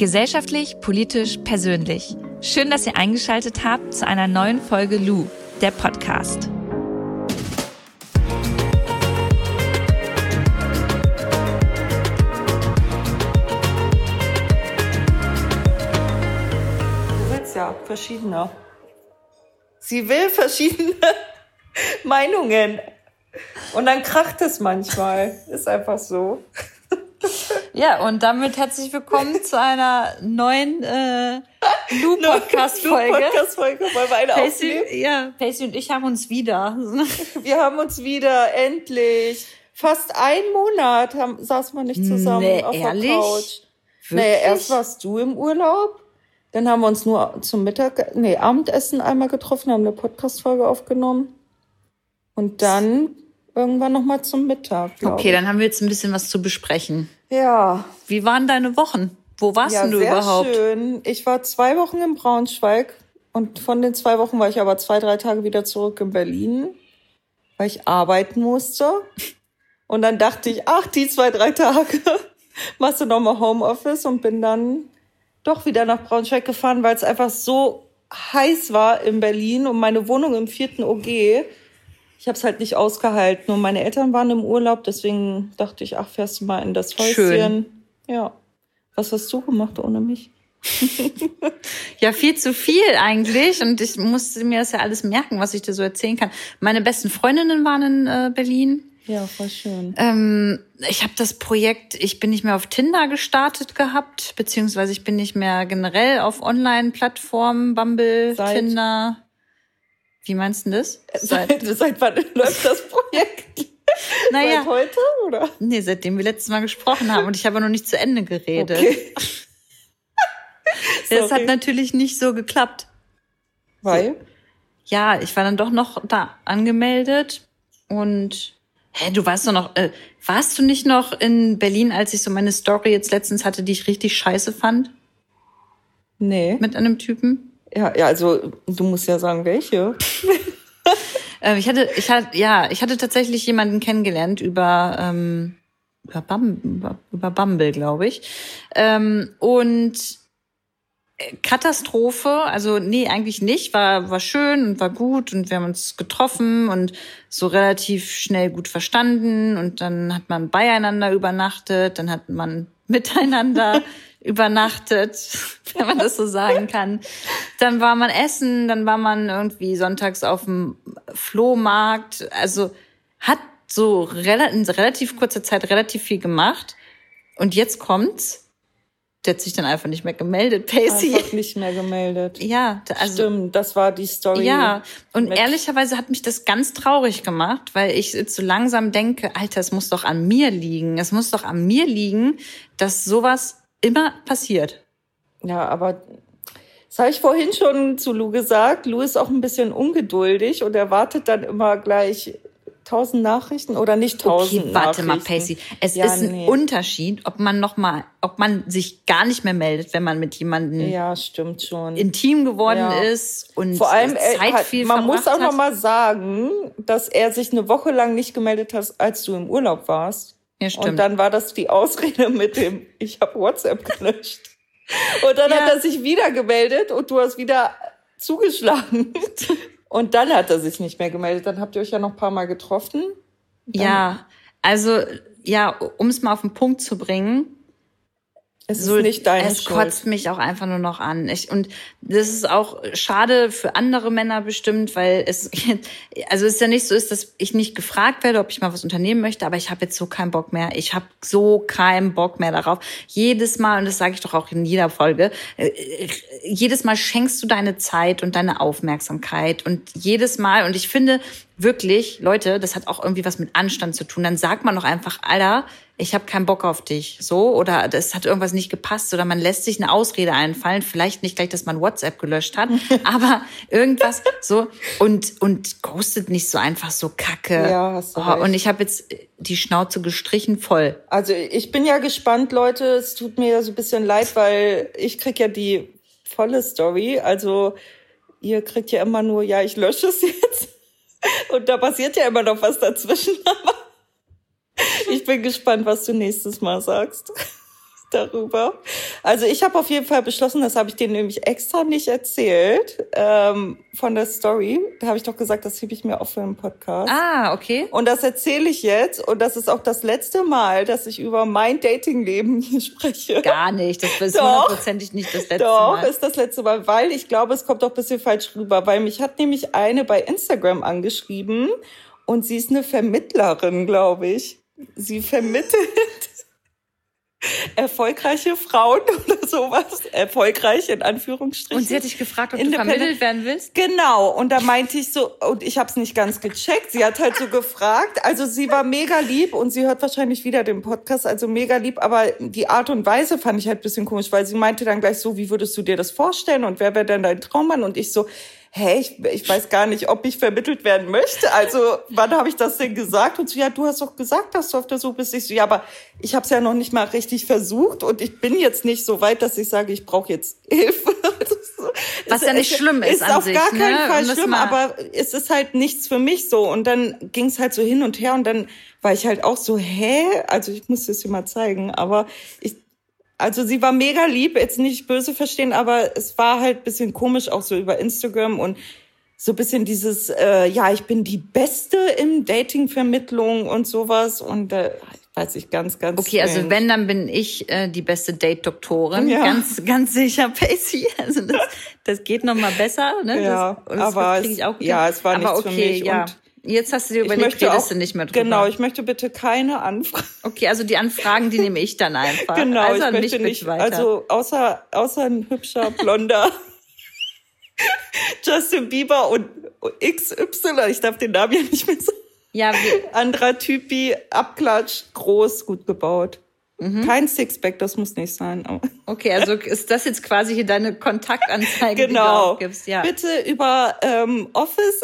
Gesellschaftlich, politisch, persönlich. Schön, dass ihr eingeschaltet habt zu einer neuen Folge Lu, der Podcast. Du willst ja verschiedene. Sie will verschiedene Meinungen. Und dann kracht es manchmal. Ist einfach so. Ja, und damit herzlich willkommen zu einer neuen äh, Lu-Podcast-Folge. Lu-Podcast-Folge, weil wir eine Pacey, aufnehmen. ja, Pacey und ich haben uns wieder. Wir haben uns wieder, endlich. Fast einen Monat haben, saßen wir nicht zusammen Nee, auf ehrlich? der Couch. Wirklich? Naja, erst warst du im Urlaub. Dann haben wir uns nur zum Mittag, nee, Abendessen einmal getroffen, haben eine Podcast-Folge aufgenommen. Und dann irgendwann nochmal zum Mittag. Okay, ich. dann haben wir jetzt ein bisschen was zu besprechen. Ja, Wie waren deine Wochen? Wo warst ja, denn du sehr überhaupt? schön. Ich war zwei Wochen in Braunschweig und von den zwei Wochen war ich aber zwei, drei Tage wieder zurück in Berlin, weil ich arbeiten musste. Und dann dachte ich, ach, die zwei, drei Tage machst du nochmal Homeoffice und bin dann doch wieder nach Braunschweig gefahren, weil es einfach so heiß war in Berlin und meine Wohnung im vierten OG. Ich habe es halt nicht ausgehalten und meine Eltern waren im Urlaub, deswegen dachte ich, ach, fährst du mal in das Häuschen. Schön. Ja. Was hast du gemacht ohne mich? Ja, viel zu viel eigentlich. Und ich musste mir das ja alles merken, was ich dir so erzählen kann. Meine besten Freundinnen waren in äh, Berlin. Ja, voll schön. Ähm, ich habe das Projekt, ich bin nicht mehr auf Tinder gestartet gehabt, beziehungsweise ich bin nicht mehr generell auf Online-Plattformen, Bumble, Seit- Tinder. Wie meinst du das? Seit, seit wann läuft das Projekt? naja, Seit heute, oder? nee, seitdem wir letztes Mal gesprochen haben und ich habe noch nicht zu Ende geredet. Okay. Das hat natürlich nicht so geklappt. Weil? Ja, ich war dann doch noch da angemeldet und hä, du warst doch noch, äh, warst du nicht noch in Berlin, als ich so meine Story jetzt letztens hatte, die ich richtig scheiße fand Nee. mit einem Typen? Ja, ja, also du musst ja sagen, welche. Ähm, ich hatte, ich hatte, ja, ich hatte tatsächlich jemanden kennengelernt über ähm, über, Bum, über, über Bumble, glaube ich. Ähm, und äh, Katastrophe, also nee, eigentlich nicht, war war schön und war gut und wir haben uns getroffen und so relativ schnell gut verstanden und dann hat man beieinander übernachtet, dann hat man miteinander übernachtet, wenn man das so sagen kann. Dann war man essen, dann war man irgendwie sonntags auf dem Flohmarkt, also hat so in relativ kurzer Zeit relativ viel gemacht und jetzt kommt's. Der hat sich dann einfach nicht mehr gemeldet, Pacey. Einfach nicht mehr gemeldet. Ja, also Stimmt, das war die Story. ja, und ehrlicherweise hat mich das ganz traurig gemacht, weil ich jetzt so langsam denke, Alter, es muss doch an mir liegen. Es muss doch an mir liegen, dass sowas immer passiert. Ja, aber das habe ich vorhin schon zu Lou gesagt. Lou ist auch ein bisschen ungeduldig und er wartet dann immer gleich tausend Nachrichten oder nicht tausend Okay, warte mal. Pacey. Es Ja, ist ein nee. Unterschied, ob man noch mal, ob man sich gar nicht mehr meldet, wenn man mit jemandem Ja, stimmt schon. intim geworden Ja. ist und Vor allem, Zeit hat, viel man muss auch noch hat. mal sagen, dass er sich eine Woche lang nicht gemeldet hat, als du im Urlaub warst. Ja, stimmt. Und dann war das die Ausrede mit dem, ich habe WhatsApp gelöscht. Und dann Ja. hat er sich wieder gemeldet und du hast wieder zugeschlagen. Und dann hat er sich nicht mehr gemeldet. Dann habt ihr euch ja noch ein paar Mal getroffen. ja, also ja, um es mal auf den Punkt zu bringen, Es so, ist nicht deine es Schuld. kotzt mich auch einfach nur noch an. Ich, und das ist auch schade für andere Männer bestimmt, weil es, also es ist ja nicht so ist, dass ich nicht gefragt werde, ob ich mal was unternehmen möchte, aber ich habe jetzt so keinen Bock mehr. Ich habe so keinen Bock mehr darauf. Jedes Mal, und das sage ich doch auch in jeder Folge, äh, äh, jedes Mal schenkst du deine Zeit und deine Aufmerksamkeit und jedes Mal, und ich finde wirklich, Leute, das hat auch irgendwie was mit Anstand zu tun. Dann sagt man doch einfach, Alter, ich habe keinen Bock auf dich, so oder das hat irgendwas nicht gepasst oder man lässt sich eine Ausrede einfallen, vielleicht nicht gleich, dass man WhatsApp gelöscht hat, aber irgendwas so und und ghostet nicht so einfach so Kacke. Ja, hast du oh, recht. und ich habe jetzt die Schnauze gestrichen voll. Also ich bin ja gespannt, Leute. Es tut mir ja so ein bisschen leid, weil ich krieg ja die volle Story. Also ihr kriegt ja immer nur, ja, ich lösche es jetzt. Und da passiert ja immer noch was dazwischen. Aber ich bin gespannt, was du nächstes Mal sagst darüber. Also ich habe auf jeden Fall beschlossen, das habe ich dir nämlich extra nicht erzählt, ähm, von der Story. Da habe ich doch gesagt, das hebe ich mir auf für einen Podcast. Ah, okay. Und das erzähle ich jetzt. Und das ist auch das letzte Mal, dass ich über mein Datingleben hier spreche. Gar nicht. Das ist hundertprozentig nicht das letzte doch, Mal. Doch, ist das letzte Mal. Weil ich glaube, es kommt doch ein bisschen falsch rüber. Weil mich hat nämlich eine bei Instagram angeschrieben. Und sie ist eine Vermittlerin, glaube ich. Sie vermittelt erfolgreiche Frauen oder sowas. Erfolgreich in Anführungsstrichen. Und sie hat dich gefragt, ob du vermittelt werden willst? Genau. Und da meinte ich so, und ich habe es nicht ganz gecheckt. Sie hat halt so gefragt. Also sie war mega lieb und sie hört wahrscheinlich wieder den Podcast, also mega lieb. Aber die Art und Weise fand ich halt bisschen komisch, weil sie meinte dann gleich so, wie würdest du dir das vorstellen und wer wäre denn dein Traummann? Und ich so, hey, ich, ich weiß gar nicht, ob ich vermittelt werden möchte. Also wann habe ich das denn gesagt? Und so, ja, du hast doch gesagt, dass du auf der Suche bist. Ich so, ja, aber ich habe es ja noch nicht mal richtig versucht und ich bin jetzt nicht so weit, dass ich sage, ich brauche jetzt Hilfe. Was ja nicht schlimm ist, ist an auf sich, gar keinen ne? Fall schlimm, aber es ist halt nichts für mich so. Und dann ging es halt so hin und her und dann war ich halt auch so, hä? Also ich muss das dir mal zeigen, aber ich, also sie war mega lieb, jetzt nicht böse verstehen, aber es war halt bisschen komisch auch so über Instagram und so bisschen dieses, äh, ja, ich bin die Beste im Dating-Vermittlung und sowas und äh, weiß ich ganz, ganz. Okay, also strange. wenn, dann bin ich äh, die beste Date-Doktorin. Ja. Ganz, ganz sicher, Pacey. Also das, das geht noch mal besser. Ne? Ja, das, das aber krieg es- ja, es war aber nichts für okay, mich Ja. und Jetzt hast du dir überlegt, redest auch, du nicht mehr drüber. Genau, ich möchte bitte keine Anfragen. okay, also die Anfragen, die nehme ich dann einfach. Genau, also ich möchte nicht, weiter. also außer, außer ein hübscher, blonder Justin Bieber und XY, ich darf den Namen ja nicht mehr sagen. ja, wir, Anderer Typi, Abklatsch, groß, gut gebaut. Mhm. Kein Sixpack, das muss nicht sein. okay, also ist das jetzt quasi hier deine Kontaktanzeige, die du Genau. aufgibst? Ja, Bitte über ähm, Office.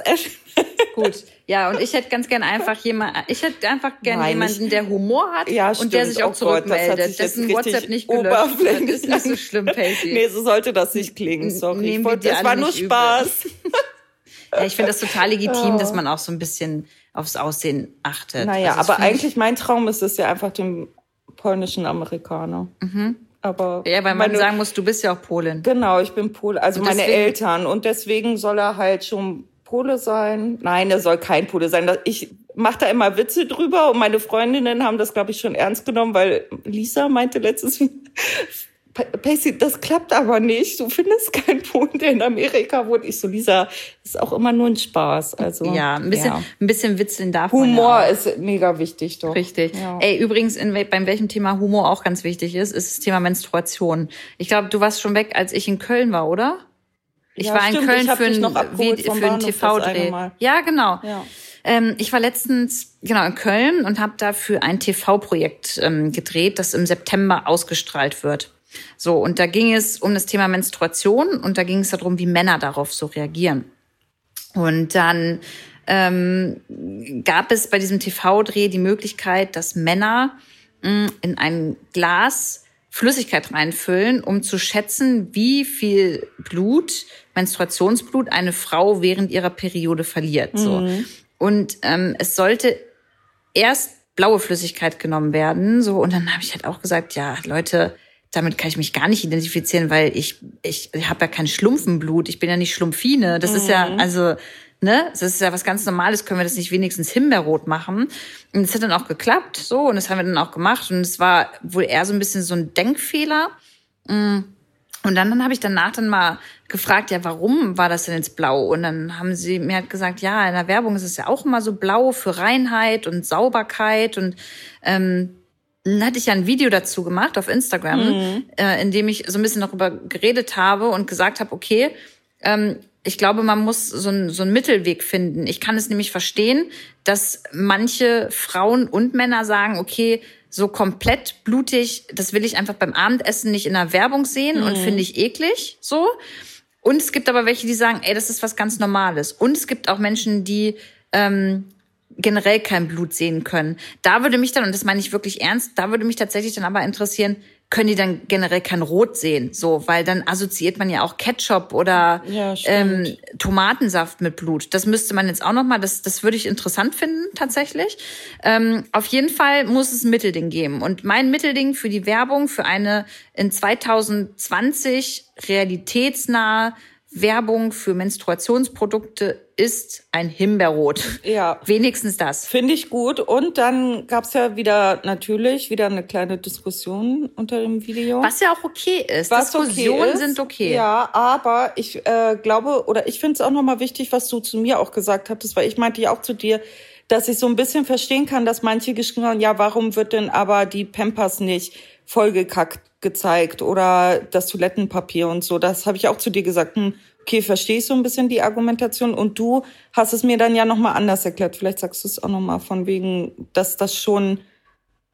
gut. Ja, und ich hätte ganz gern einfach jemand, ich hätte einfach gern Nein, jemanden, nicht- der Humor hat Ja, und der stimmt. sich auch Oh Gott, zurückmeldet, jetzt dessen WhatsApp nicht gelöscht wird. Ist nicht so schlimm, Pacey. Nee, so sollte das nicht klingen. Sorry. nehmen Ich wollte, das war nur. Spaß. Ja, ich finde das total legitim, Oh. dass man auch so ein bisschen aufs Aussehen achtet. Naja, Also aber eigentlich mein Traum ist es ja einfach den polnischen Amerikaner. Aber Ja, weil man meine, sagen muss, du bist ja auch Polin. genau, ich bin Pole, also Und meine deswegen- Eltern und deswegen soll er halt schon Pole sein. Nein, er soll kein Pole sein. Ich mache da immer Witze drüber und meine Freundinnen haben das glaube ich schon ernst genommen, weil Lisa meinte letztes Pa- Pacey, das klappt aber nicht. Du findest keinen Polen, der in Amerika wohnt. Ich so, Lisa, ist auch immer nur ein Spaß. Also Ja, ein bisschen, ja. ein bisschen witzeln darf man Humor ja auch. ist mega wichtig, doch. Richtig. Ja. Ey, übrigens, in, beim welchem Thema Humor auch ganz wichtig ist, ist das Thema Menstruation. Ich glaube, du warst schon weg, als ich in Köln war, oder? Ich Ja, war in stimmt, Köln ich hab für einen Bahnhof das eine TV-Dreh. Ja, genau. Ja. Ähm, ich war letztens genau in Köln und habe dafür ein TV-Projekt ähm, gedreht, das im September ausgestrahlt wird. So, und da ging es um das Thema Menstruation und da ging es darum, wie Männer darauf so reagieren. Und dann ähm, gab es bei diesem TV-Dreh die Möglichkeit, dass Männer mh, in ein Glas Flüssigkeit reinfüllen, um zu schätzen, wie viel Blut, Menstruationsblut, eine Frau während ihrer Periode verliert. So. Und ähm, es sollte erst blaue Flüssigkeit genommen werden. So, und dann habe ich halt auch gesagt, ja, Leute, damit kann ich mich gar nicht identifizieren, weil ich, ich habe ja kein Schlumpfenblut, ich bin ja nicht Schlumpfine. Das ist ja, also, ne, das ist ja was ganz Normales, können wir das nicht wenigstens himbeerrot machen? Und es hat dann auch geklappt, so, und das haben wir dann auch gemacht. Und es war wohl eher so ein bisschen so ein Denkfehler. Und dann, dann habe ich danach dann mal gefragt, ja, warum war das denn jetzt blau? Und dann haben sie mir halt gesagt, ja, in der Werbung ist es ja auch immer so blau für Reinheit und Sauberkeit. Und ähm, dann hatte ich ja ein Video dazu gemacht auf Instagram, äh, in dem ich so ein bisschen darüber geredet habe und gesagt habe, okay, ähm, ich glaube, man muss so, ein, so einen Mittelweg finden. Ich kann es nämlich verstehen, dass manche Frauen und Männer sagen, okay, so komplett blutig, das will ich einfach beim Abendessen nicht in der Werbung sehen und finde ich eklig, so. Und es gibt aber welche, die sagen, ey, das ist was ganz Normales. Und es gibt auch Menschen, die ähm, generell kein Blut sehen können. Da würde mich dann, und das meine ich wirklich ernst, da würde mich tatsächlich dann aber interessieren, können die dann generell kein Rot sehen, so, weil dann assoziiert man ja auch Ketchup oder Ja, ähm. Tomatensaft mit Blut. Das müsste man jetzt auch noch mal, das, das würde ich interessant finden tatsächlich. Ähm, auf jeden Fall muss es ein Mittelding geben. Und mein Mittelding für die Werbung für eine in 2020 realitätsnahe Werbung für Menstruationsprodukte ist ein Himbeerrot. Ja. Wenigstens das. Finde ich gut. Und dann gab's ja wieder natürlich wieder eine kleine Diskussion unter dem Video. Was ja auch okay ist. was Diskussionen okay ist. sind okay. Ja, aber ich äh, glaube oder ich finde es auch nochmal wichtig, was du zu mir auch gesagt hattest, weil ich meinte ja auch zu dir, dass ich so ein bisschen verstehen kann, dass manche geschrieben haben, ja, warum wird denn aber die Pampers nicht vollgekackt gezeigt oder das Toilettenpapier und so. Das habe ich auch zu dir gesagt. Hm, okay, verstehe ich so ein bisschen die Argumentation und du hast es mir dann ja nochmal anders erklärt. Vielleicht sagst du es auch nochmal von wegen, dass das schon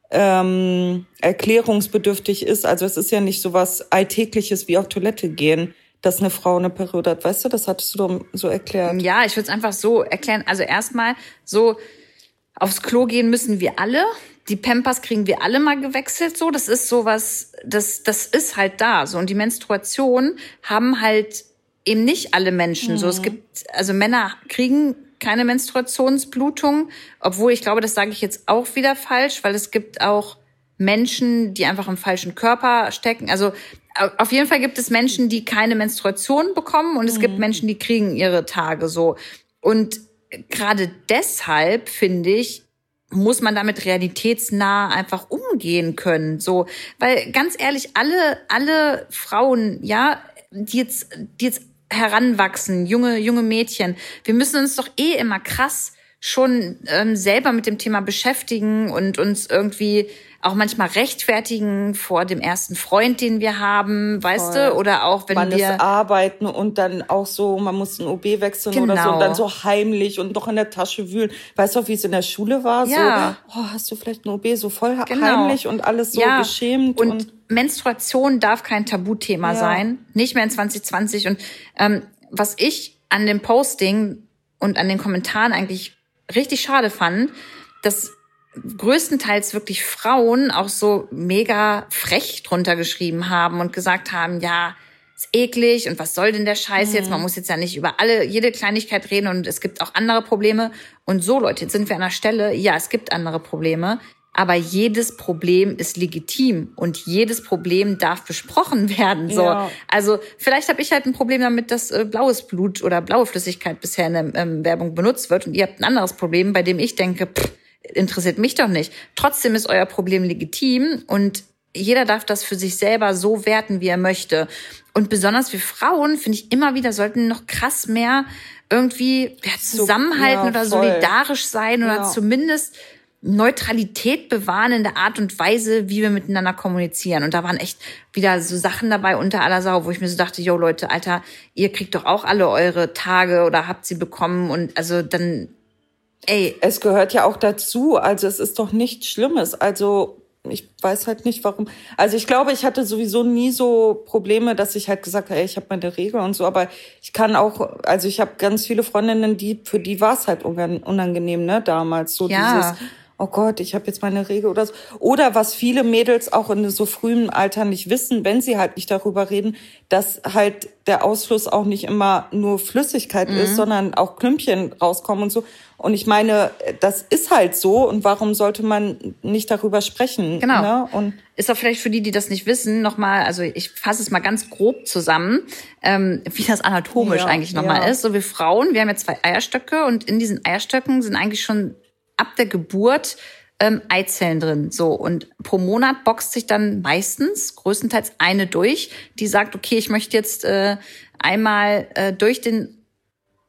ähm, erklärungsbedürftig ist. Also es ist ja nicht so was Alltägliches wie auf Toilette gehen, dass eine Frau eine Periode hat. Weißt du, das hattest du so erklärt. Ja, ich würde es einfach so erklären. Also erstmal so aufs Klo gehen müssen wir alle. Die Pampers kriegen wir alle mal gewechselt. So, das ist sowas, das das ist halt da. So und die Menstruation haben halt eben nicht alle Menschen. So, es gibt also Männer kriegen keine Menstruationsblutung, obwohl ich glaube, das sage ich jetzt auch wieder falsch, weil es gibt auch Menschen, die einfach im falschen Körper stecken. Also au- auf jeden Fall gibt es Menschen, die keine Menstruation bekommen und es gibt Menschen, die kriegen ihre Tage so. Und gerade deshalb finde ich, muss man damit realitätsnah einfach umgehen können. So, weil ganz ehrlich, alle, alle Frauen, ja, die jetzt, die jetzt heranwachsen, junge, junge Mädchen, wir müssen uns doch eh immer krass schon ähm, selber mit dem Thema beschäftigen und uns irgendwie auch manchmal rechtfertigen vor dem ersten Freund, den wir haben, weißt Voll. du? Oder auch wenn man ist wir arbeiten und dann auch so, man muss ein OB wechseln oder so Genau. und dann so heimlich und noch in der Tasche wühlen. Weißt du, wie es in der Schule war? Ja. So, oh, hast du vielleicht ein OB so voll Genau. heimlich und alles so Ja, geschämt und, und, Menstruation darf kein Tabuthema Ja. sein, nicht mehr in 2020. Und ähm, was ich an dem Posting und an den Kommentaren eigentlich richtig schade fand, dass größtenteils wirklich Frauen auch so mega frech drunter geschrieben haben und gesagt haben, ja, ist eklig und was soll denn der Scheiß jetzt? Man muss jetzt ja nicht über alle, jede Kleinigkeit reden und es gibt auch andere Probleme. Und so, Leute, jetzt sind wir an der Stelle, ja, es gibt andere Probleme, aber jedes Problem ist legitim und jedes Problem darf besprochen werden. So, Ja. also vielleicht habe ich halt ein Problem damit, dass äh, blaues Blut oder blaue Flüssigkeit bisher in der ähm, Werbung benutzt wird und ihr habt ein anderes Problem, bei dem ich denke, pff, interessiert mich doch nicht. Trotzdem ist euer Problem legitim und jeder darf das für sich selber so werten, wie er möchte. Und besonders wir Frauen, finde ich immer wieder, sollten noch krass mehr irgendwie ja, zusammenhalten ja, oder voll. solidarisch sein oder Ja. zumindest Neutralität bewahren in der Art und Weise, wie wir miteinander kommunizieren. Und da waren echt wieder so Sachen dabei unter aller Sau, wo ich mir so dachte, yo Leute, Alter, ihr kriegt doch auch alle eure Tage oder habt sie bekommen und also dann, ey, es gehört ja auch dazu. Also es ist doch nichts Schlimmes. Also ich weiß halt nicht, warum. Also ich glaube, ich hatte sowieso nie so Probleme, dass ich halt gesagt habe, ey, ich habe meine Regel und so. Aber ich kann auch, also ich habe ganz viele Freundinnen, die für die war es halt unang- unangenehm, ne, damals so Ja. dieses. Oh Gott, ich habe jetzt meine Regel oder so. Oder was viele Mädels auch in so frühem Alter nicht wissen, wenn sie halt nicht darüber reden, dass halt der Ausfluss auch nicht immer nur Flüssigkeit Mhm. ist, sondern auch Klümpchen rauskommen und so. Und ich meine, das ist halt so. Und warum sollte man nicht darüber sprechen? Genau. Ne? Und ist auch vielleicht für die, die das nicht wissen, nochmal, also ich fasse es mal ganz grob zusammen, ähm, wie das anatomisch Ja, eigentlich nochmal ja. ist. So wir Frauen, wir haben ja zwei Eierstöcke und in diesen Eierstöcken sind eigentlich schon ab der Geburt ähm, Eizellen drin. So und pro Monat boxt sich dann meistens, größtenteils eine durch, die sagt, okay, ich möchte jetzt äh, einmal äh, durch den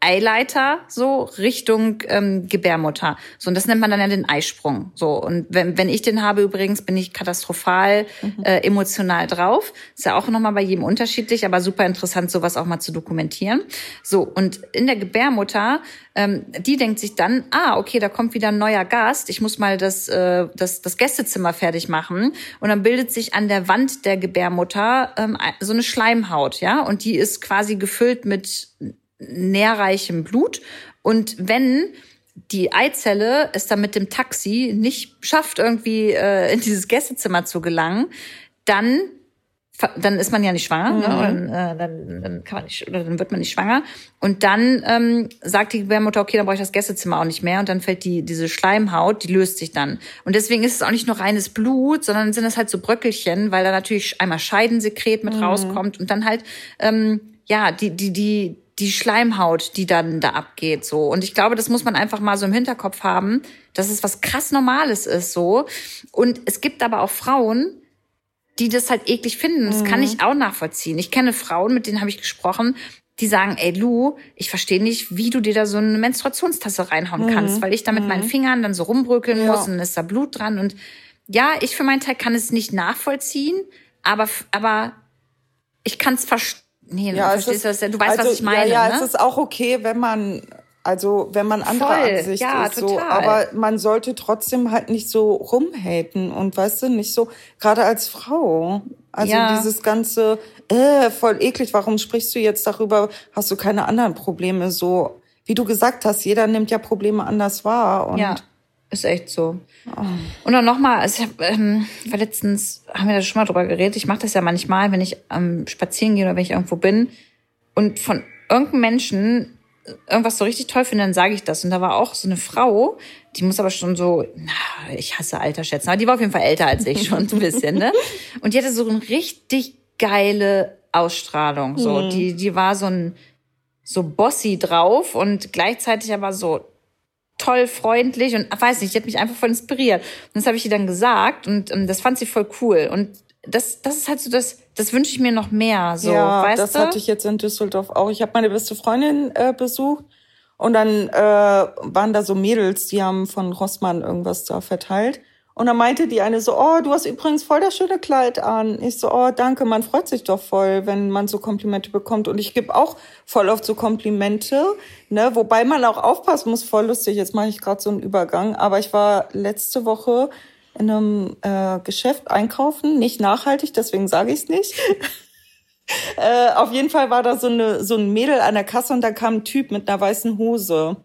Eileiter so Richtung ähm, Gebärmutter. So und das nennt man dann ja den Eisprung. So und wenn, wenn ich den habe übrigens, bin ich katastrophal äh, emotional drauf. Ist ja auch nochmal bei jedem unterschiedlich, aber super interessant, sowas auch mal zu dokumentieren. So und in der Gebärmutter, ähm, die denkt sich dann, ah okay, da kommt wieder ein neuer Gast. Ich muss mal das äh, das das Gästezimmer fertig machen und dann bildet sich an der Wand der Gebärmutter ähm, so eine Schleimhaut, ja und die ist quasi gefüllt mit nährreichem Blut. Und wenn die Eizelle es dann mit dem Taxi nicht schafft, irgendwie äh, in dieses Gästezimmer zu gelangen, dann dann ist man ja nicht schwanger, Mhm. ne? Und, äh, dann, dann kann man nicht, oder dann wird man nicht schwanger. Und dann ähm, sagt die Gebärmutter, okay, dann brauche ich das Gästezimmer auch nicht mehr. Und dann fällt die diese Schleimhaut, die löst sich dann. Und deswegen ist es auch nicht nur reines Blut, sondern sind das halt so Bröckelchen, weil da natürlich einmal Scheidensekret mit rauskommt und dann halt ähm, ja die die die die Schleimhaut, die dann da abgeht, so. Und ich glaube, das muss man einfach mal so im Hinterkopf haben, dass es was krass Normales ist, so. Und es gibt aber auch Frauen, die das halt eklig finden. Das kann ich auch nachvollziehen. Ich kenne Frauen, mit denen habe ich gesprochen, die sagen, ey Lu, ich verstehe nicht, wie du dir da so eine Menstruationstasse reinhauen kannst, weil ich da mit meinen Fingern dann so rumbröckeln Ja. muss und dann ist da Blut dran. Und ja, ich für meinen Teil kann es nicht nachvollziehen, aber, aber ich kann es verstehen. Nee, du es verstehst ist- das ja. Du weißt, also, was ich meine. Ja, ja ne? es ist auch okay, wenn man, also wenn man anderer Voll, Ansicht ja, ist. So, total. aber man sollte trotzdem halt nicht so rumhaten und weißt du, nicht so, gerade als Frau. Also Ja. dieses ganze, äh, voll eklig, warum sprichst du jetzt darüber? Hast du keine anderen Probleme? So, wie du gesagt hast, jeder nimmt ja Probleme anders wahr. Und Ja, ist echt so. Und dann nochmal, also ich hab, ähm, letztens, haben wir da schon mal drüber geredet, ich mache das ja manchmal, wenn ich ähm, spazieren gehe oder wenn ich irgendwo bin und von irgendeinem Menschen irgendwas so richtig toll finde, dann sage ich das. Und da war auch so eine Frau, die muss aber schon so, na, ich hasse Alter schätzen, aber die war auf jeden Fall älter als ich schon so ein bisschen, ne? Und die hatte so eine richtig geile Ausstrahlung. So, die, die war so ein so bossy drauf und gleichzeitig aber so toll freundlich und weiß nicht, die hat mich einfach voll inspiriert. Und das habe ich ihr dann gesagt und ähm, das fand sie voll cool. Und das, das ist halt so das, das wünsche ich mir noch mehr. So, ja, weißt das du? hatte ich jetzt in Düsseldorf auch. Ich habe meine beste Freundin äh, besucht und dann äh, waren da so Mädels, die haben von Rossmann irgendwas da verteilt. Und dann meinte die eine so, oh, du hast übrigens voll das schöne Kleid an. Ich so, oh, danke, man freut sich doch voll, wenn man so Komplimente bekommt. Und ich gebe auch voll oft so Komplimente, ne, wobei man auch aufpassen muss, voll lustig. Jetzt mache ich gerade so einen Übergang, aber ich war letzte Woche in einem äh, Geschäft einkaufen, nicht nachhaltig, deswegen sage ich es nicht. Äh, auf jeden Fall war da so, eine, so ein Mädel an der Kasse und da kam ein Typ mit einer weißen Hose.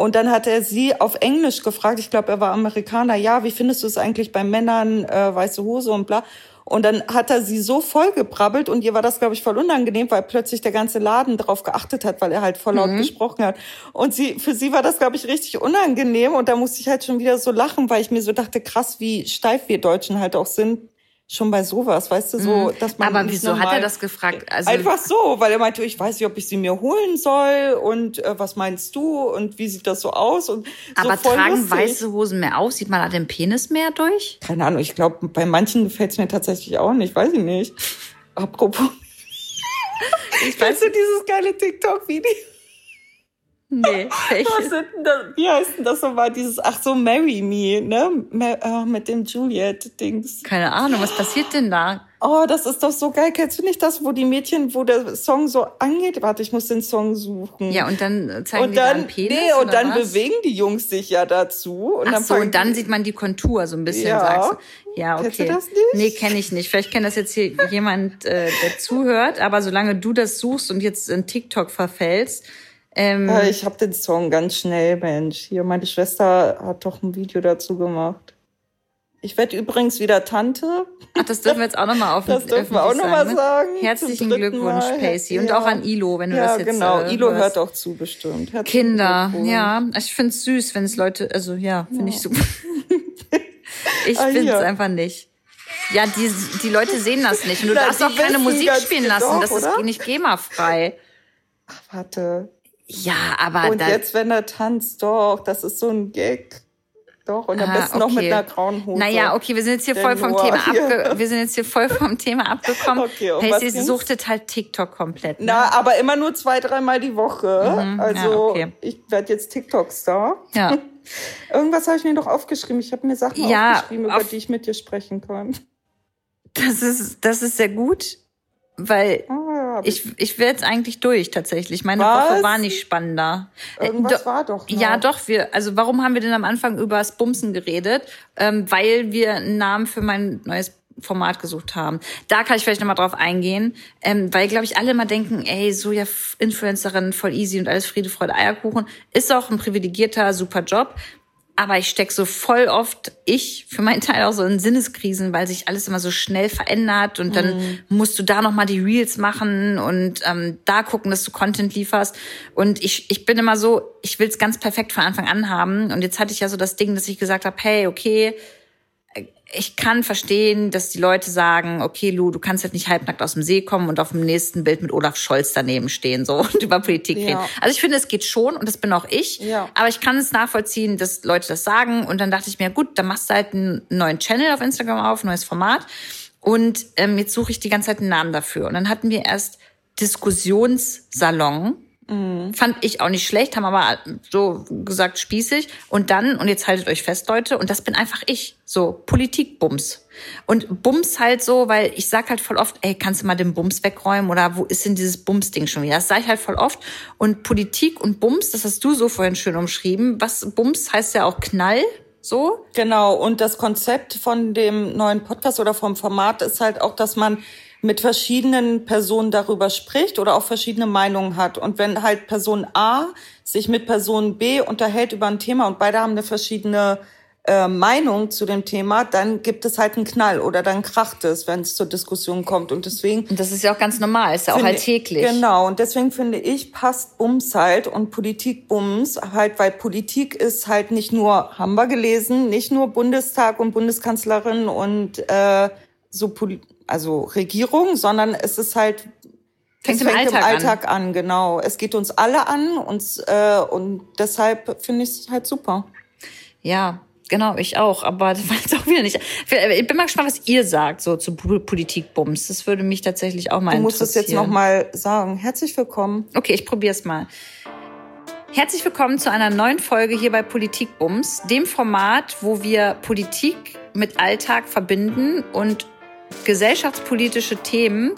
Und dann hat er sie auf Englisch gefragt, ich glaube, er war Amerikaner, ja, wie findest du es eigentlich bei Männern, äh, weiße Hose und bla. Und dann hat er sie so voll gebrabbelt und ihr war das, glaube ich, voll unangenehm, weil plötzlich der ganze Laden drauf geachtet hat, weil er halt voll laut gesprochen hat. Und sie, für sie war das, glaube ich, richtig unangenehm. Und da musste ich halt schon wieder so lachen, weil ich mir so dachte, krass, wie steif wir Deutschen halt auch sind. Schon bei sowas, weißt du, so, dass man. Mhm. Aber wieso hat er das gefragt? Also, Einfach so, weil er meinte, ich weiß nicht, ob ich sie mir holen soll und äh, was meinst du und wie sieht das so aus und so aber voll tragen lustig. weiße Hosen mehr aus? Sieht man da den Penis mehr durch? Keine Ahnung, ich glaube, bei manchen gefällt es mir tatsächlich auch nicht, weiß ich nicht. Apropos, Ich weißt du dieses geile TikTok-Video? Nee, Was sind das, wie heißt denn das nochmal? Dieses, ach so, Marry Me, ne? Äh, mit dem Juliet-Dings. Keine Ahnung, was passiert denn da? Oh, das ist doch so geil. Kennst du nicht das, wo die Mädchen, wo der Song so angeht? Warte, ich muss den Song suchen. Ja, und dann zeigen und die da dann, einen Penis? nee, und dann was? bewegen die Jungs sich ja dazu. Und Ach dann so, und dann sieht man die Kontur so ein bisschen, Ja. sagst du. Ja, okay. Kennst du das nicht? Nee, kenne ich nicht. Vielleicht kennt das jetzt hier jemand, äh, der zuhört, aber solange du das suchst und jetzt in TikTok verfällst, ähm, Äh, Ich habe den Song ganz schnell, Mensch. Hier, meine Schwester hat doch ein Video dazu gemacht. Ich werde übrigens wieder Tante. ach, das dürfen wir jetzt auch nochmal auf Das dürfen wir auch öffentlich noch mal ne? sagen, Herzlichen Glückwunsch, Mal. Pacey. Und Ja. auch an Ilo, wenn du ja, das jetzt genau. äh, Ilo hört auch zu, bestimmt. Herzlichen Kinder, ja. Ich find's süß, wenn es Leute, also ja, finde ich super. ich Ah, find's hier. einfach nicht. Ja, die, die Leute sehen das nicht. Und du Na, darfst auch keine Musik spielen genau, lassen. Das oder? ist nicht GEMA-frei. Ach, warte. Ja, aber Und jetzt, wenn er tanzt, doch, das ist so ein Gag. Doch, und am Ah, besten noch mit okay. einer grauen Hose. Naja, okay, wir sind jetzt hier voll vom Thema abge wir sind jetzt hier voll vom Thema abgekommen. Okay, Pacey suchtet halt TikTok komplett. Ne? Na, aber immer nur zwei, dreimal die Woche. also, ja, okay. ich werde jetzt TikTok-Star. Ja. Irgendwas habe ich mir noch aufgeschrieben. Ich habe mir Sachen Ja, aufgeschrieben, über auf- die ich mit dir sprechen kann. Das ist, das ist sehr gut, weil Ah, hab ich, ich will jetzt eigentlich durch tatsächlich. Meine Was? Woche war nicht spannender. Äh, Irgendwas do- war doch noch. Ja, doch, wir, also warum haben wir denn am Anfang über das Bumsen geredet? Ähm, weil wir einen Namen für mein neues Format gesucht haben. Da kann ich vielleicht nochmal drauf eingehen, ähm, weil, glaube ich, alle immer denken, ey, so ja, Influencerin, voll easy und alles Friede, Freude, Eierkuchen. Ist auch ein privilegierter, super Job. Aber ich steck so voll oft, ich für meinen Teil auch so in Sinneskrisen, weil sich alles immer so schnell verändert und dann mhm. musst du da nochmal die Reels machen und ähm, da gucken, dass du Content lieferst. Und ich, ich bin immer so, ich will's ganz perfekt von Anfang an haben. Und jetzt hatte ich ja so das Ding, dass ich gesagt habe, hey, okay, ich kann verstehen, dass die Leute sagen, okay, Lu, du kannst jetzt nicht halbnackt aus dem See kommen und auf dem nächsten Bild mit Olaf Scholz daneben stehen so und über Politik ja. reden. Also ich finde, es geht schon und das bin auch ich. Ja. Aber ich kann es nachvollziehen, dass Leute das sagen. Und dann dachte ich mir, gut, dann machst du halt einen neuen Channel auf Instagram auf, neues Format. Und ähm, jetzt suche ich die ganze Zeit einen Namen dafür. Und dann hatten wir erst Diskussionssalon Mhm. Fand ich auch nicht schlecht, haben aber so gesagt spießig. Und dann, und jetzt haltet euch fest, Leute, und das bin einfach ich. So, Politikbums. Und Bums halt so, weil ich sag halt voll oft, ey, kannst du mal den Bums wegräumen oder wo ist denn dieses Bums-Ding schon wieder? Das sage ich halt voll oft. Und Politik und Bums, das hast du so vorhin schön umschrieben. Was Bums heißt ja auch Knall. So? Genau. Und das Konzept von dem neuen Podcast oder vom Format ist halt auch, dass man mit verschiedenen Personen darüber spricht oder auch verschiedene Meinungen hat. Und wenn halt Person A sich mit Person B unterhält über ein Thema und beide haben eine verschiedene äh, Meinung zu dem Thema, dann gibt es halt einen Knall oder dann kracht es, wenn es zur Diskussion kommt. Und deswegen. Und das ist ja auch ganz normal, ist ja auch alltäglich. Genau. Und deswegen finde ich, passt Bums halt und Politik Bums halt, weil Politik ist halt nicht nur, haben wir gelesen, nicht nur Bundestag und Bundeskanzlerin und äh, so also Regierung, sondern es ist halt fängt, es fängt im Alltag, im Alltag an. an. Genau, es geht uns alle an uns äh, und deshalb finde ich es halt super. Ja, genau, ich auch. Aber das war jetzt auch wieder nicht. Ich bin mal gespannt, was ihr sagt so zu Politikbums. Das würde mich tatsächlich auch mal interessieren. Du musst es jetzt noch mal sagen. Herzlich willkommen. Okay, ich probiere es mal. Herzlich willkommen zu einer neuen Folge hier bei Politikbums, dem Format, wo wir Politik mit Alltag verbinden und gesellschaftspolitische Themen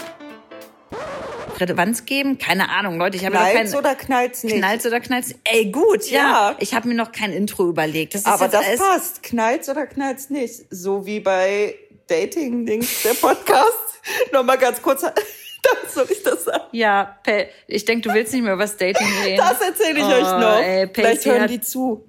Relevanz geben? Keine Ahnung, Leute. Ich habe knallt's oder knallt's nicht? Knallt's oder knallt's? Ey, gut, ja. ja. Ich habe mir noch kein Intro überlegt. Das Aber das passt. Knallt's oder knallt's nicht? So wie bei Dating-Dings, der Podcast. Nochmal ganz kurz. Soll ich das sagen? Ja, ich denke, du willst nicht mehr über das Dating reden. Das erzähle ich oh, euch noch. Ey, Vielleicht hören die zu.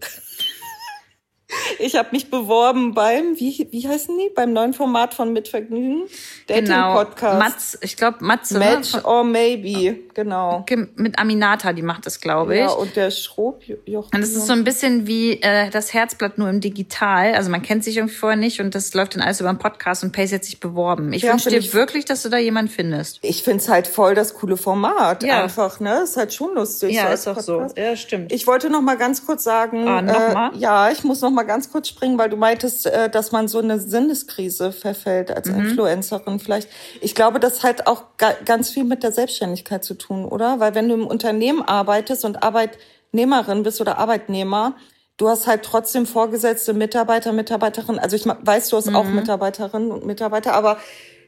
Ich habe mich beworben beim, wie, wie heißen die? Beim neuen Format von Mitvergnügen. Dating genau. Podcast. Mats, ich glaube Matze. Ne? Match ne? or Maybe, genau. Mit Aminata, die macht das, glaube ich. Ja, und der Schrob. Und das ist so ein bisschen wie äh, das Herzblatt nur im Digital. Also man kennt sich irgendwie vorher nicht und das läuft dann alles über einen Podcast und Pace hat sich beworben. Ich ja, wünsche dir ich, wirklich, dass du da jemanden findest. Ich find's halt voll das coole Format. Ja. Einfach, ne? Ist halt schon lustig. Ja, so ist auch so. Ja, stimmt. Ich wollte noch mal ganz kurz sagen. Ah, noch mal? Äh, ja, ich muss noch mal ganz kurz springen, weil du meintest, äh, dass man so eine Sinneskrise verfällt als mhm. Influencerin vielleicht. Ich glaube, das hat auch ganz viel mit der Selbstständigkeit zu tun, oder? Weil wenn du im Unternehmen arbeitest und Arbeitnehmerin bist oder Arbeitnehmer, du hast halt trotzdem Vorgesetzte, Mitarbeiter, Mitarbeiterinnen. Also ich weiß, du hast mhm. auch Mitarbeiterinnen und Mitarbeiter, aber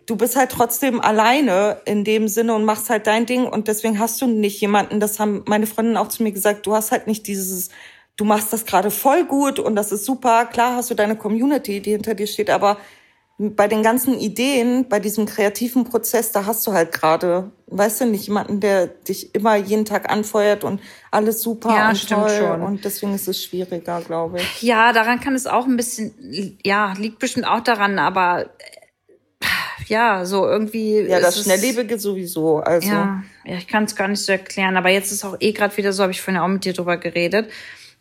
du bist halt trotzdem alleine in dem Sinne und machst halt dein Ding und deswegen hast du nicht jemanden, das haben meine Freundinnen auch zu mir gesagt, du hast halt nicht dieses du machst das gerade voll gut und das ist super. Klar hast du deine Community, die hinter dir steht, aber bei den ganzen Ideen, bei diesem kreativen Prozess, da hast du halt gerade, weißt du, nicht jemanden, der dich immer jeden Tag anfeuert und alles super ja, und stimmt toll. Schon. Und deswegen ist es schwieriger, glaube ich. Ja, daran kann es auch ein bisschen, ja, liegt bestimmt auch daran, aber ja, so irgendwie. Ja, das Schnelllebige sowieso. Also. Ja, ja ich kann es gar nicht so erklären, aber jetzt ist auch eh gerade wieder so, habe ich vorhin auch mit dir drüber geredet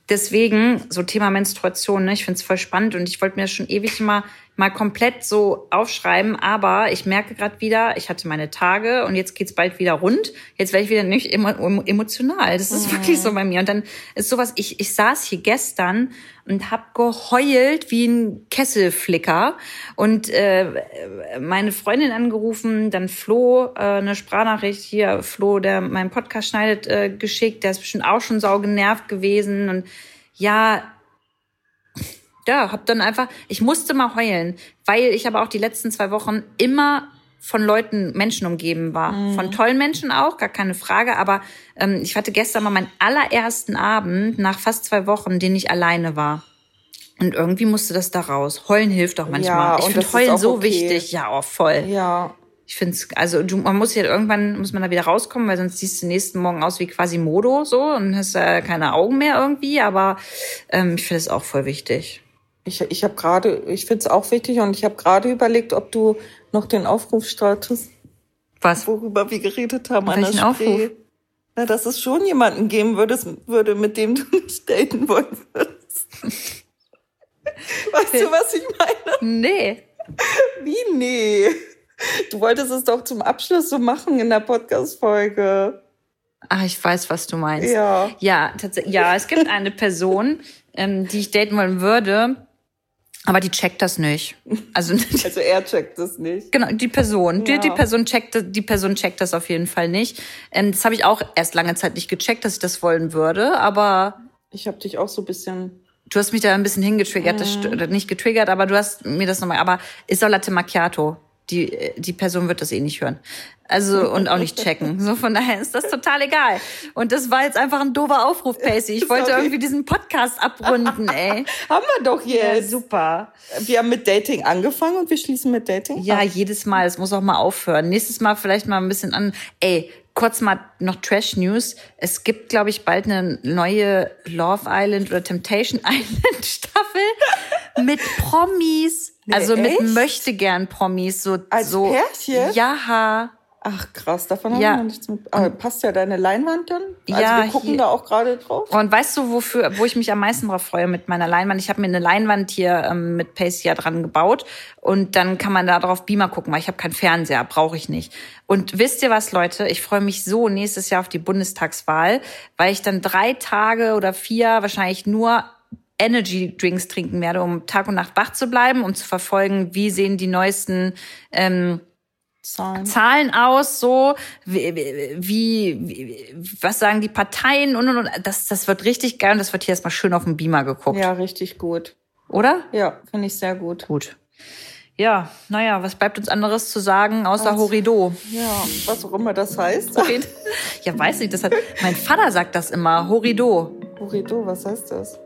deswegen, so Thema Menstruation, ne, ich finde es voll spannend und ich wollte mir schon ewig mal mal komplett so aufschreiben, aber ich merke gerade wieder, ich hatte meine Tage und jetzt geht's bald wieder rund. Jetzt werde ich wieder nicht emotional. Das ist mhm. wirklich so bei mir. Und dann ist sowas, ich, ich saß hier gestern und hab geheult wie ein Kesselflicker und äh, meine Freundin angerufen, dann Flo äh, eine Sprachnachricht hier, Flo, der meinen Podcast schneidet, äh, geschickt, der ist bestimmt auch schon sau genervt gewesen und ja, ja, hab dann einfach, ich musste mal heulen, weil ich aber auch die letzten zwei Wochen immer von Leuten, Menschen umgeben war. Mhm. Von tollen Menschen auch, gar keine Frage. Aber ähm, ich hatte gestern mal meinen allerersten Abend nach fast zwei Wochen, den ich alleine war. Und irgendwie musste das da raus. Heulen hilft auch manchmal. Ja, ich finde Heulen so okay. wichtig. Ja, oh, voll. Ja. Ich finde es, also du, man muss ja irgendwann, muss man da wieder rauskommen, weil sonst siehst du nächsten Morgen aus wie quasi Modo so und hast äh, keine Augen mehr irgendwie, aber ähm, ich finde es auch voll wichtig. Ich, ich habe gerade, ich finde es auch wichtig und ich habe gerade überlegt, ob du noch den Aufruf startest. Was? Worüber wir geredet haben an Welchen der Aufruf? Spree. Na, dass es schon jemanden geben würde, würde, mit dem du nicht daten wollen würdest. Weißt du, was ich meine? Nee. Wie? Nee. Du wolltest es doch zum Abschluss so machen in der Podcast-Folge. Ah, ich weiß, was du meinst. Ja. Ja, tatsächlich. Ja, es gibt eine Person, ähm, die ich daten wollen würde, aber die checkt das nicht. Also Also er checkt es nicht. genau die Person, Ja. die, die Person checkt, die Person checkt das auf jeden Fall nicht. Ähm, das habe ich auch erst lange Zeit nicht gecheckt, dass ich das wollen würde, aber Ich habe dich auch so ein bisschen. du hast mich da ein bisschen hingetriggert, das st- oder nicht getriggert, aber du hast mir das nochmal. Aber ist auch Latte Macchiato. Die, die Person wird das eh nicht hören. Also, und auch nicht checken. So, von daher ist das total egal. Und das war jetzt einfach ein doofer Aufruf, Pacey. Ich wollte Sorry. irgendwie diesen Podcast abrunden, ey. Haben wir doch Ja, jetzt. super. wir haben mit Dating angefangen und wir schließen mit Dating. Ja, ab. jedes Mal. Es muss auch mal aufhören. Nächstes Mal vielleicht mal ein bisschen an. Ey, kurz mal noch Trash News. Es gibt, glaube ich, bald eine neue Love Island oder Temptation Island Staffel mit Promis. Nee, also mit echt? möchte gern Promis. So, Als so, Pärchen? Ja. Ach krass, davon Ja. haben wir noch nichts mit. Aber passt ja deine Leinwand dann? Also Ja, wir gucken hier- da auch gerade drauf. Und weißt du, wofür, wo ich mich am meisten drauf freue mit meiner Leinwand? Ich habe mir eine Leinwand hier ähm, mit Pacey ja dran gebaut und dann kann man da drauf Beamer gucken, weil ich habe keinen Fernseher, brauche ich nicht. Und wisst ihr was, Leute? Ich freue mich so nächstes Jahr auf die Bundestagswahl, weil ich dann drei Tage oder vier wahrscheinlich nur Energy Drinks trinken werde, um Tag und Nacht wach zu bleiben, um zu verfolgen, wie sehen die neuesten ähm, Zahlen. Zahlen aus, so wie, wie, wie was sagen die Parteien und und und. Das, das wird richtig geil und das wird hier erstmal schön auf dem Beamer geguckt, Ja, richtig gut. oder? Ja, finde ich sehr gut. Gut. Ja, naja, was bleibt uns anderes zu sagen außer Als- Horido? Ja, was auch immer das heißt. Ja, weiß nicht, das hat mein Vater sagt das immer, Horido. Horido, was heißt das?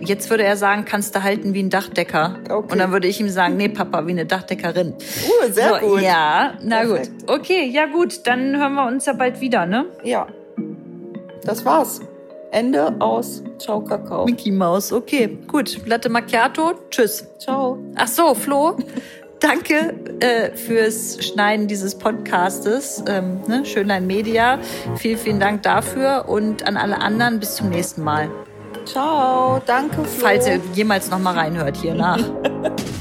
Jetzt würde er sagen, kannst du halten wie ein Dachdecker. Okay. Und dann würde ich ihm sagen, nee, Papa, wie eine Dachdeckerin. Uh, sehr so, gut. Ja, na Perfekt. gut. Okay, ja gut, dann hören wir uns ja bald wieder, ne? Ja. Das war's. Ende aus. Ciao, Kakao. Mickey Maus, okay, gut. Latte Macchiato, tschüss. Ciao. Ach so, Flo, danke äh, fürs Schneiden dieses Podcastes. Ähm, ne? Schönlein Media. Vielen, vielen Dank dafür und an alle anderen bis zum nächsten Mal. Ciao. Danke, Flo. Falls ihr jemals noch mal reinhört hier nach.